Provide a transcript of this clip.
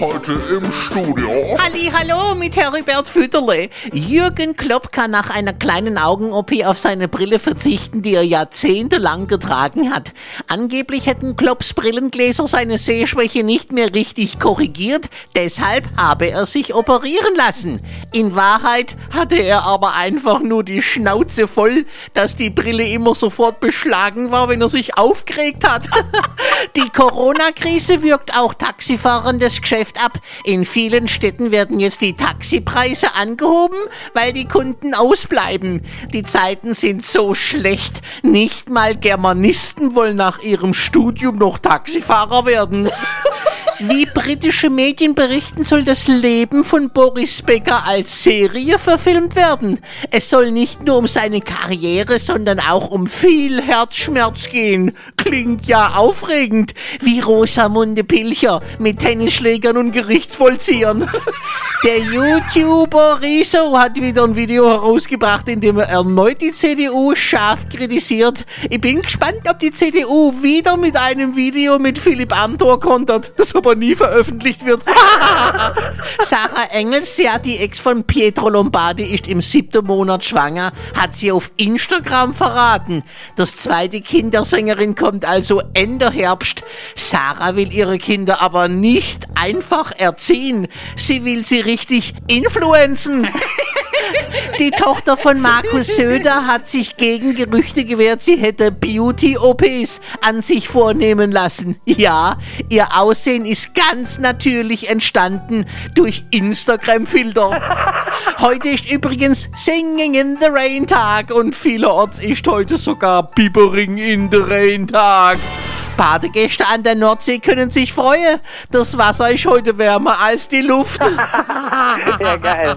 Heute im Studio. Halli, hallo mit Heribert Fütterle. Jürgen Klopp kann nach einer kleinen Augen-OP auf seine Brille verzichten, die er jahrzehntelang getragen hat. Angeblich hätten Klopps Brillengläser seine Sehschwäche nicht mehr richtig korrigiert, deshalb habe er sich operieren lassen. In Wahrheit hatte er aber einfach nur die Schnauze voll, dass die Brille immer sofort beschlagen war, wenn er sich aufgeregt hat. Die Corona-Krise wirkt auch Taxifahrern das Geschäft ab. In vielen Städten werden jetzt die Taxipreise angehoben, weil die Kunden ausbleiben. Die Zeiten sind so schlecht. Nicht mal Germanisten wollen nach ihrem Studium noch Taxifahrer werden. Wie britische Medien berichten, soll das Leben von Boris Becker als Serie verfilmt werden. Es soll nicht nur um seine Karriere, sondern auch um viel Herzschmerz gehen. Klingt ja aufregend, wie Rosamunde Pilcher mit Tennisschlägern und Gerichtsvollziehern. Der YouTuber Riso hat wieder ein Video herausgebracht, in dem er erneut die CDU scharf kritisiert. Ich bin gespannt, ob die CDU wieder mit einem Video mit Philipp Amthor kontert, das aber nie veröffentlicht wird. Sarah Engels, ja, die Ex von Pietro Lombardi, ist im siebten Monat schwanger, hat sie auf Instagram verraten. Das zweite Kind der Sängerin kommt also Ende Herbst. Sarah will ihre Kinder aber nicht einfach erziehen. Sie will sie richtig influenzen. Die Tochter von Markus Söder hat sich gegen Gerüchte gewehrt, sie hätte Beauty-OPs an sich vornehmen lassen. Ja, ihr Aussehen ist ganz natürlich entstanden durch Instagram-Filter. Heute ist übrigens Singing in the Rain Tag und vielerorts ist heute sogar Bibbering in the Rain Tag. Badegäste an der Nordsee können sich freuen. Das Wasser ist heute wärmer als die Luft. Ja, geil.